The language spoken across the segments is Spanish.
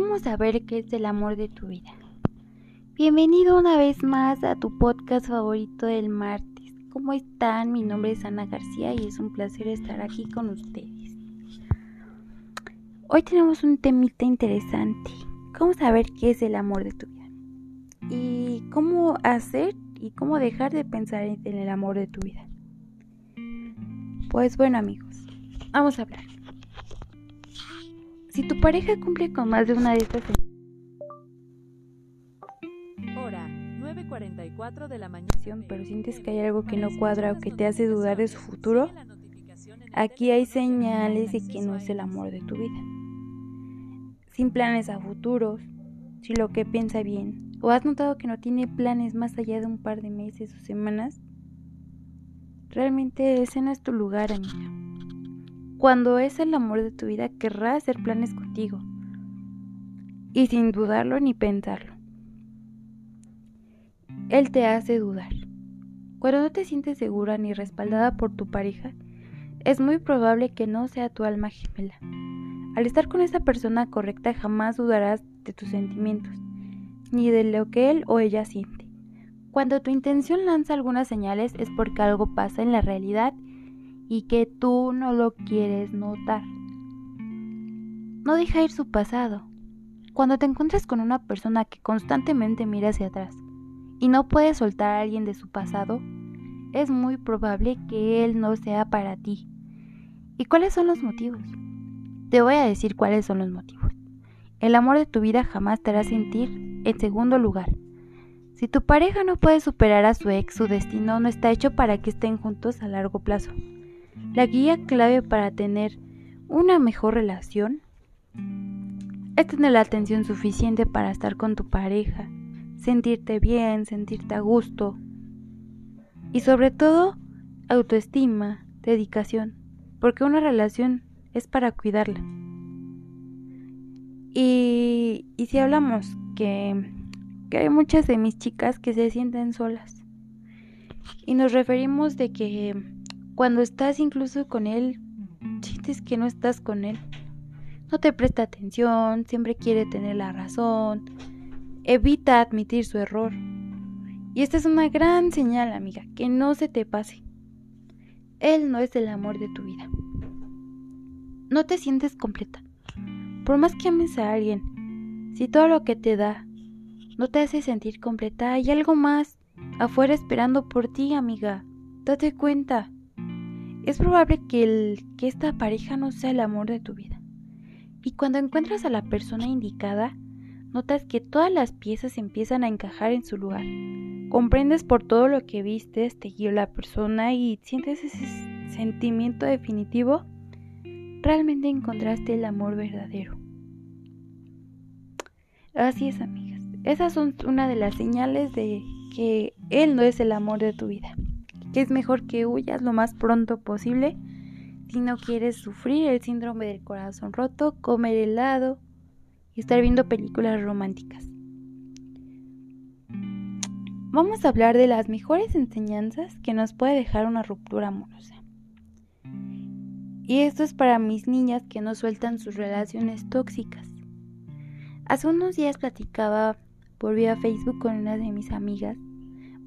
¿Cómo saber qué es el amor de tu vida? Bienvenido una vez más a tu podcast favorito del martes. ¿Cómo están? Mi nombre es Ana García y es un placer estar aquí con ustedes. Hoy tenemos un temita interesante. ¿Cómo saber qué es el amor de tu vida? Y cómo hacer y cómo dejar de pensar en el amor de tu vida. Pues bueno amigos, vamos a hablar. Si tu pareja cumple con más de una de estas Hora 9:44 de la mañana. pero sientes que hay algo que no cuadra o que te hace dudar de su futuro, aquí hay señales de que no es el amor de tu vida. Sin planes a futuros, si lo que piensa bien, o has notado que no tiene planes más allá de un par de meses o semanas, realmente ese no es tu lugar, amiga. Cuando es el amor de tu vida, querrá hacer planes contigo. Y sin dudarlo ni pensarlo. Él te hace dudar. Cuando no te sientes segura ni respaldada por tu pareja, es muy probable que no sea tu alma gemela. Al estar con esa persona correcta jamás dudarás de tus sentimientos, ni de lo que él o ella siente. Cuando tu intención lanza algunas señales es porque algo pasa en la realidad y que tú no lo quieres notar. No deja ir su pasado. Cuando te encuentras con una persona que constantemente mira hacia atrás y no puede soltar a alguien de su pasado, es muy probable que él no sea para ti. ¿Y cuáles son los motivos? Te voy a decir cuáles son los motivos. El amor de tu vida jamás te hará sentir en segundo lugar. Si tu pareja no puede superar a su ex, su destino no está hecho para que estén juntos a largo plazo. La guía clave para tener una mejor relación es tener la atención suficiente para estar con tu pareja, sentirte bien, sentirte a gusto y sobre todo autoestima, dedicación, porque una relación es para cuidarla. Y, y si hablamos que, que hay muchas de mis chicas que se sienten solas y nos referimos de que cuando estás incluso con él, sientes que no estás con él. No te presta atención, siempre quiere tener la razón, evita admitir su error. Y esta es una gran señal, amiga, que no se te pase. Él no es el amor de tu vida. No te sientes completa. Por más que ames a alguien, si todo lo que te da no te hace sentir completa, hay algo más afuera esperando por ti, amiga. Date cuenta es probable que, el, que esta pareja no sea el amor de tu vida. Y cuando encuentras a la persona indicada, notas que todas las piezas empiezan a encajar en su lugar. Comprendes por todo lo que vistes, te guió la persona y sientes ese sentimiento definitivo. Realmente encontraste el amor verdadero. Así es, amigas. Esas son una de las señales de que él no es el amor de tu vida es mejor que huyas lo más pronto posible si no quieres sufrir el síndrome del corazón roto, comer helado y estar viendo películas románticas. Vamos a hablar de las mejores enseñanzas que nos puede dejar una ruptura amorosa. Y esto es para mis niñas que no sueltan sus relaciones tóxicas. Hace unos días platicaba por vía Facebook con una de mis amigas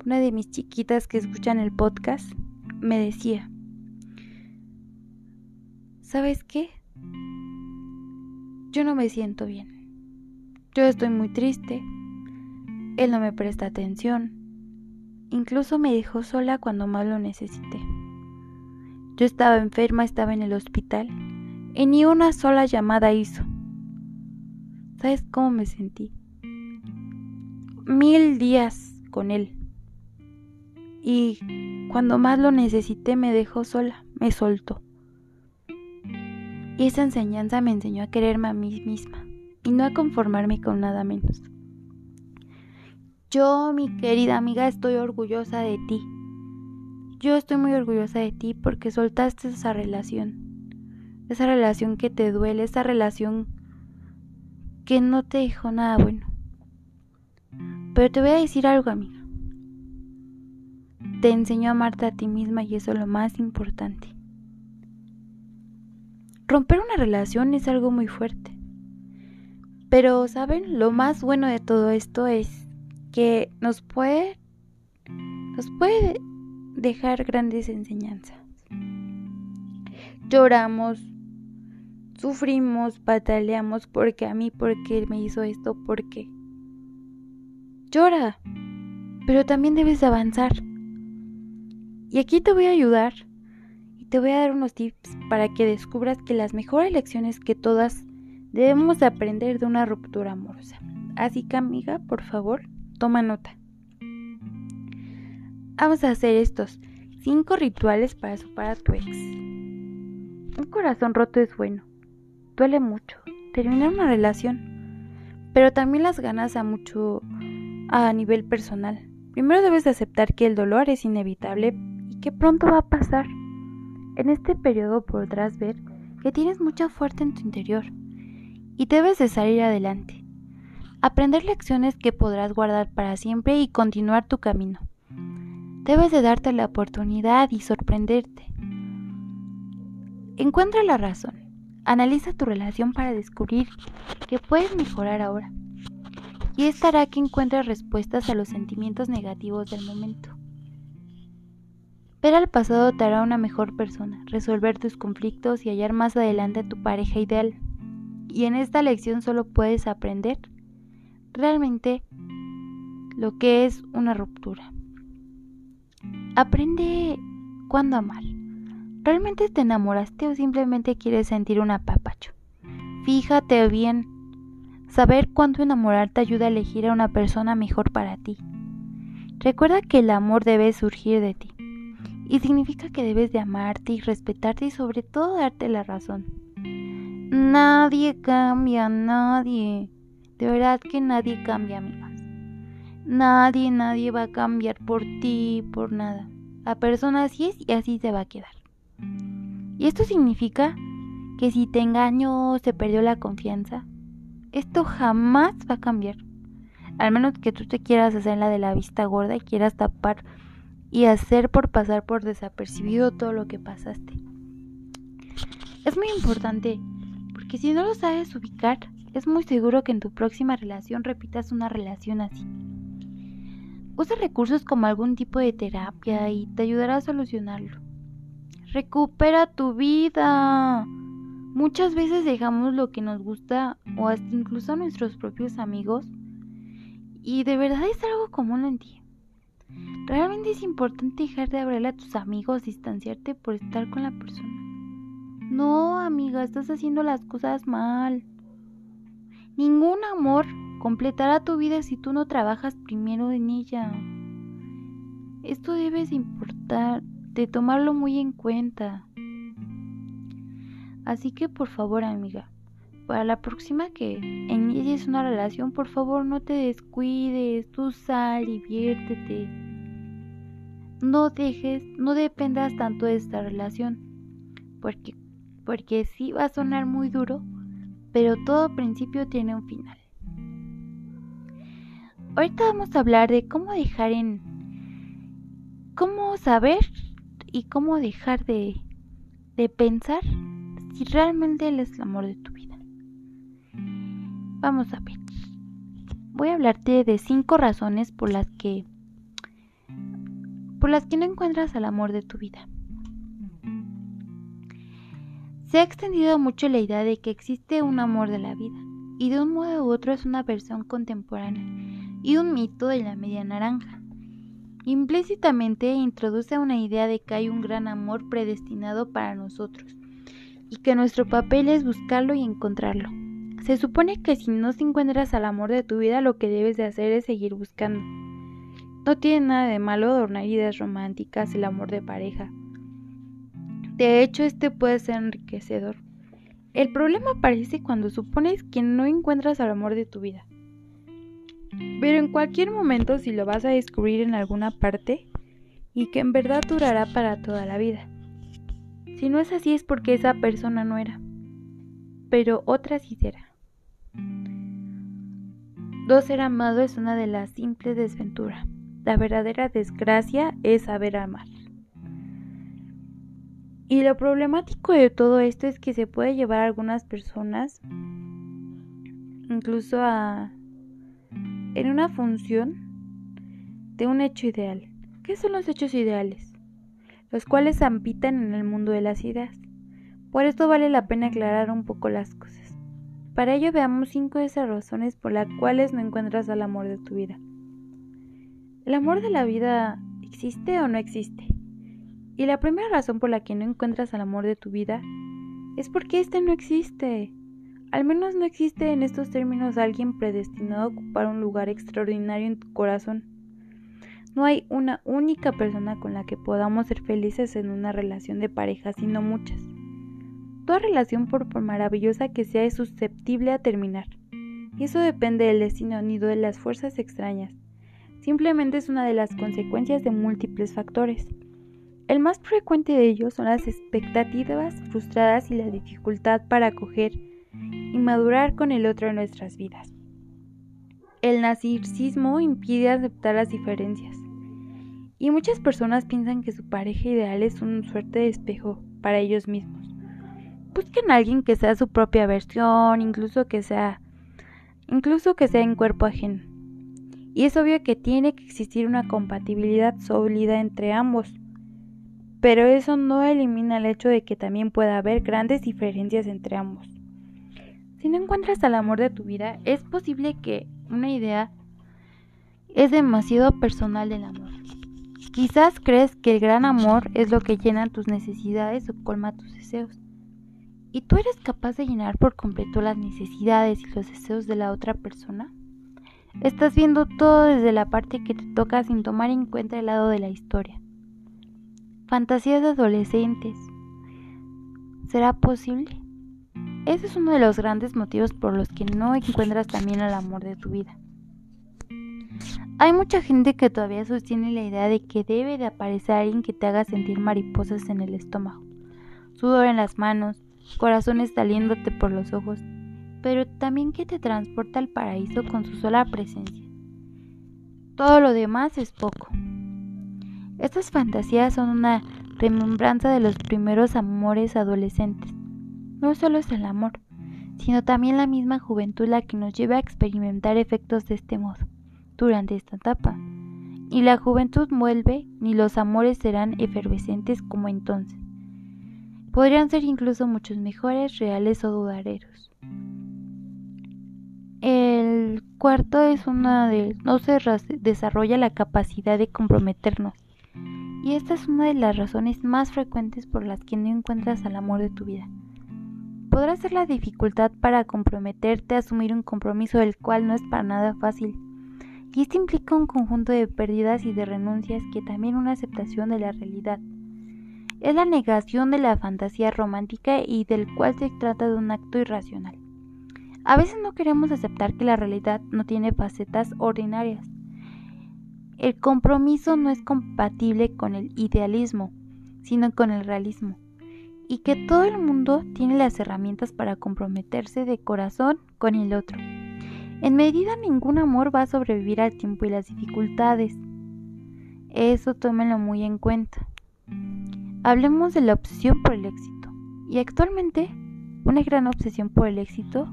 una de mis chiquitas que escuchan el podcast me decía, ¿sabes qué? Yo no me siento bien. Yo estoy muy triste. Él no me presta atención. Incluso me dejó sola cuando más lo necesité. Yo estaba enferma, estaba en el hospital y ni una sola llamada hizo. ¿Sabes cómo me sentí? Mil días con él y cuando más lo necesité me dejó sola, me soltó. Y esa enseñanza me enseñó a quererme a mí misma y no a conformarme con nada menos. Yo, mi querida amiga, estoy orgullosa de ti. Yo estoy muy orgullosa de ti porque soltaste esa relación. Esa relación que te duele, esa relación que no te dejó nada bueno. Pero te voy a decir algo, amiga. Te enseñó a amarte a ti misma y eso es lo más importante. Romper una relación es algo muy fuerte. Pero, ¿saben? Lo más bueno de todo esto es que nos puede, nos puede dejar grandes enseñanzas. Lloramos, sufrimos, pataleamos porque a mí, porque me hizo esto, porque llora, pero también debes avanzar. Y aquí te voy a ayudar y te voy a dar unos tips para que descubras que las mejores lecciones que todas debemos aprender de una ruptura amorosa. Así que amiga, por favor, toma nota. Vamos a hacer estos cinco rituales para superar a tu ex. Un corazón roto es bueno, duele mucho, terminar una relación, pero también las ganas a mucho a nivel personal. Primero debes aceptar que el dolor es inevitable y pronto va a pasar. En este periodo podrás ver que tienes mucha fuerza en tu interior y debes de salir adelante. Aprender lecciones que podrás guardar para siempre y continuar tu camino. Debes de darte la oportunidad y sorprenderte. Encuentra la razón. Analiza tu relación para descubrir que puedes mejorar ahora. Y esta hará que encuentres respuestas a los sentimientos negativos del momento. Ver al pasado te hará una mejor persona, resolver tus conflictos y hallar más adelante a tu pareja ideal. Y en esta lección solo puedes aprender realmente lo que es una ruptura. Aprende cuándo amar. ¿Realmente te enamoraste o simplemente quieres sentir un apapacho? Fíjate bien. Saber cuándo enamorar te ayuda a elegir a una persona mejor para ti. Recuerda que el amor debe surgir de ti. Y significa que debes de amarte y respetarte y sobre todo darte la razón. Nadie cambia, nadie. De verdad que nadie cambia, amigas. Nadie, nadie va a cambiar por ti, por nada. La persona así es y así se va a quedar. Y esto significa que si te engañó o se perdió la confianza, esto jamás va a cambiar. Al menos que tú te quieras hacer la de la vista gorda y quieras tapar y hacer por pasar por desapercibido todo lo que pasaste. Es muy importante, porque si no lo sabes ubicar, es muy seguro que en tu próxima relación repitas una relación así. Usa recursos como algún tipo de terapia y te ayudará a solucionarlo. Recupera tu vida. Muchas veces dejamos lo que nos gusta o hasta incluso a nuestros propios amigos y de verdad es algo común en ti. Realmente es importante dejar de hablarle a tus amigos, distanciarte por estar con la persona. No, amiga, estás haciendo las cosas mal. Ningún amor completará tu vida si tú no trabajas primero en ella. Esto debes importar, de tomarlo muy en cuenta. Así que por favor, amiga, para la próxima que inicies una relación, por favor no te descuides, tú sal, diviértete. No dejes, no dependas tanto de esta relación, porque, porque sí va a sonar muy duro, pero todo principio tiene un final. Ahorita vamos a hablar de cómo dejar en... cómo saber y cómo dejar de, de pensar si realmente Él es el amor de tu. Vamos a ver. Voy a hablarte de cinco razones por las que por las que no encuentras al amor de tu vida. Se ha extendido mucho la idea de que existe un amor de la vida, y de un modo u otro es una versión contemporánea y un mito de la media naranja. Implícitamente introduce una idea de que hay un gran amor predestinado para nosotros, y que nuestro papel es buscarlo y encontrarlo. Se supone que si no te encuentras al amor de tu vida, lo que debes de hacer es seguir buscando. No tiene nada de malo adornar ideas románticas, el amor de pareja, de hecho, este puede ser enriquecedor. El problema aparece cuando supones que no encuentras al amor de tu vida. Pero en cualquier momento si lo vas a descubrir en alguna parte y que en verdad durará para toda la vida. Si no es así es porque esa persona no era, pero otra sí será. Dos ser amado es una de las simples desventuras. La verdadera desgracia es saber amar. Y lo problemático de todo esto es que se puede llevar a algunas personas incluso a en una función de un hecho ideal. ¿Qué son los hechos ideales? Los cuales habitan en el mundo de las ideas. Por esto vale la pena aclarar un poco las cosas. Para ello veamos cinco de esas razones por las cuales no encuentras al amor de tu vida. ¿El amor de la vida existe o no existe? Y la primera razón por la que no encuentras al amor de tu vida es porque éste no existe. Al menos no existe en estos términos alguien predestinado a ocupar un lugar extraordinario en tu corazón. No hay una única persona con la que podamos ser felices en una relación de pareja, sino muchas. Toda relación, por, maravillosa que sea, es susceptible a terminar. Y eso depende del destino ni de las fuerzas extrañas. Simplemente es una de las consecuencias de múltiples factores. El más frecuente de ellos son las expectativas frustradas y la dificultad para acoger y madurar con el otro en nuestras vidas. El narcisismo impide aceptar las diferencias. Y muchas personas piensan que su pareja ideal es un suerte de espejo para ellos mismos. Busquen a alguien que sea su propia versión, incluso que sea incluso que sea en cuerpo ajeno. Y es obvio que tiene que existir una compatibilidad sólida entre ambos pero eso no elimina el hecho de que también pueda haber grandes diferencias entre ambos. Si no encuentras al amor de tu vida, es posible que una idea es demasiado personal del amor. Quizás crees que el gran amor es lo que llena tus necesidades o colma tus deseos. ¿Y tú eres capaz de llenar por completo las necesidades y los deseos de la otra persona? Estás viendo todo desde la parte que te toca sin tomar en cuenta el lado de la historia. Fantasías de adolescentes. ¿Será posible? Ese es uno de los grandes motivos por los que no encuentras también el amor de tu vida. Hay mucha gente que todavía sostiene la idea de que debe de aparecer alguien que te haga sentir mariposas en el estómago, sudor en las manos, corazones saliéndote por los ojos, pero también que te transporta al paraíso con su sola presencia. Todo lo demás es poco. Estas fantasías son una remembranza de los primeros amores adolescentes. No solo es el amor, sino también la misma juventud la que nos lleva a experimentar efectos de este modo durante esta etapa. Y la juventud vuelve, ni los amores serán efervescentes como entonces. Podrían ser incluso muchos mejores, reales o dudareros. El cuarto es una de no se desarrolla la capacidad de comprometernos y esta es una de las razones más frecuentes por las que no encuentras al amor de tu vida. Podrá ser la dificultad para comprometerte a asumir un compromiso del cual no es para nada fácil. Y esto implica un conjunto de pérdidas y de renuncias que también una aceptación de la realidad. Es la negación de la fantasía romántica y del cual se trata de un acto irracional. A veces no queremos aceptar que la realidad no tiene facetas ordinarias el compromiso no es compatible con el idealismo, sino con el realismo, y que todo el mundo tiene las herramientas para comprometerse de corazón con el otro. En medida ningún amor va a sobrevivir al tiempo y las dificultades. Eso tómenlo muy en cuenta. Hablemos de la obsesión por el éxito. Y actualmente, una gran obsesión por el éxito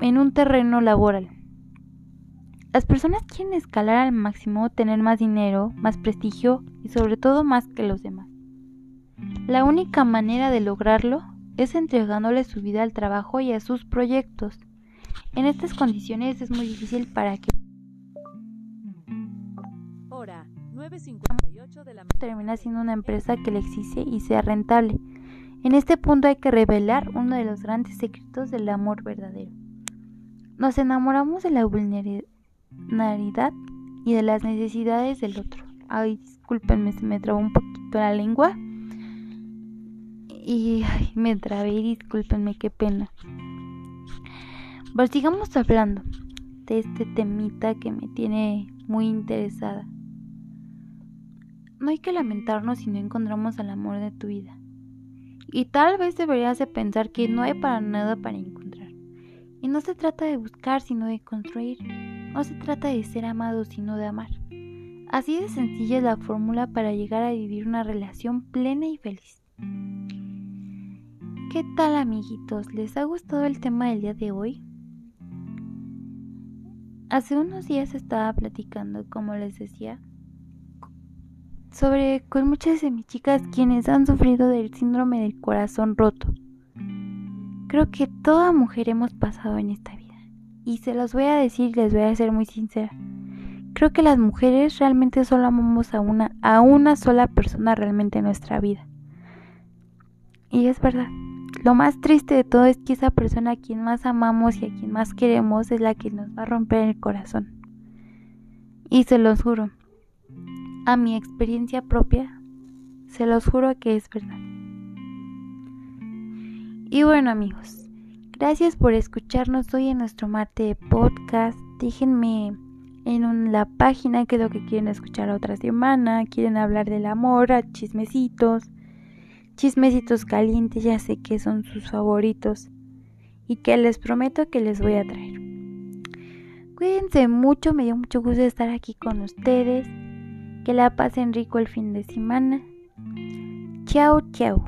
en un terreno laboral. Las personas quieren escalar al máximo, tener más dinero, más prestigio y sobre todo más que los demás. La única manera de lograrlo es entregándole su vida al trabajo y a sus proyectos. En estas condiciones es muy difícil para que Hora 9:58 de la termine siendo una empresa que le exige y sea rentable. En este punto hay que revelar uno de los grandes secretos del amor verdadero. Nos enamoramos de la vulnerabilidad y de las necesidades del otro. Ay, discúlpenme, se me trabó un poquito la lengua. Y me trabé, discúlpenme, qué pena. Pues sigamos hablando de este temita que me tiene muy interesada. No hay que lamentarnos si no encontramos el amor de tu vida. Y tal vez deberías de pensar que no hay para nada para encontrar. Y no se trata de buscar, sino de construir. No se trata de ser amado, sino de amar. Así de sencilla es la fórmula para llegar a vivir una relación plena y feliz. ¿Qué tal amiguitos? ¿Les ha gustado el tema del día de hoy? Hace unos días estaba platicando, como les decía, sobre con muchas de mis chicas quienes han sufrido del síndrome del corazón roto. Creo que toda mujer hemos pasado en esta vida. Y se los voy a decir les voy a ser muy sincera. Creo que las mujeres realmente solo amamos a una, a una sola persona realmente en nuestra vida. Y es verdad. Lo más triste de todo es que esa persona a quien más amamos y a quien más queremos es la que nos va a romper el corazón. Y se los juro, a mi experiencia propia, se los juro que es verdad. Y bueno amigos, gracias por escucharnos hoy en nuestro mate de podcast. Déjenme en la página qué es lo que quieren escuchar otra semana. Quieren hablar del amor, a chismecitos, chismecitos calientes, ya sé que son sus favoritos. Y que les prometo que les voy a traer. Cuídense mucho, me dio mucho gusto estar aquí con ustedes. Que la pasen rico el fin de semana. Chao, chao.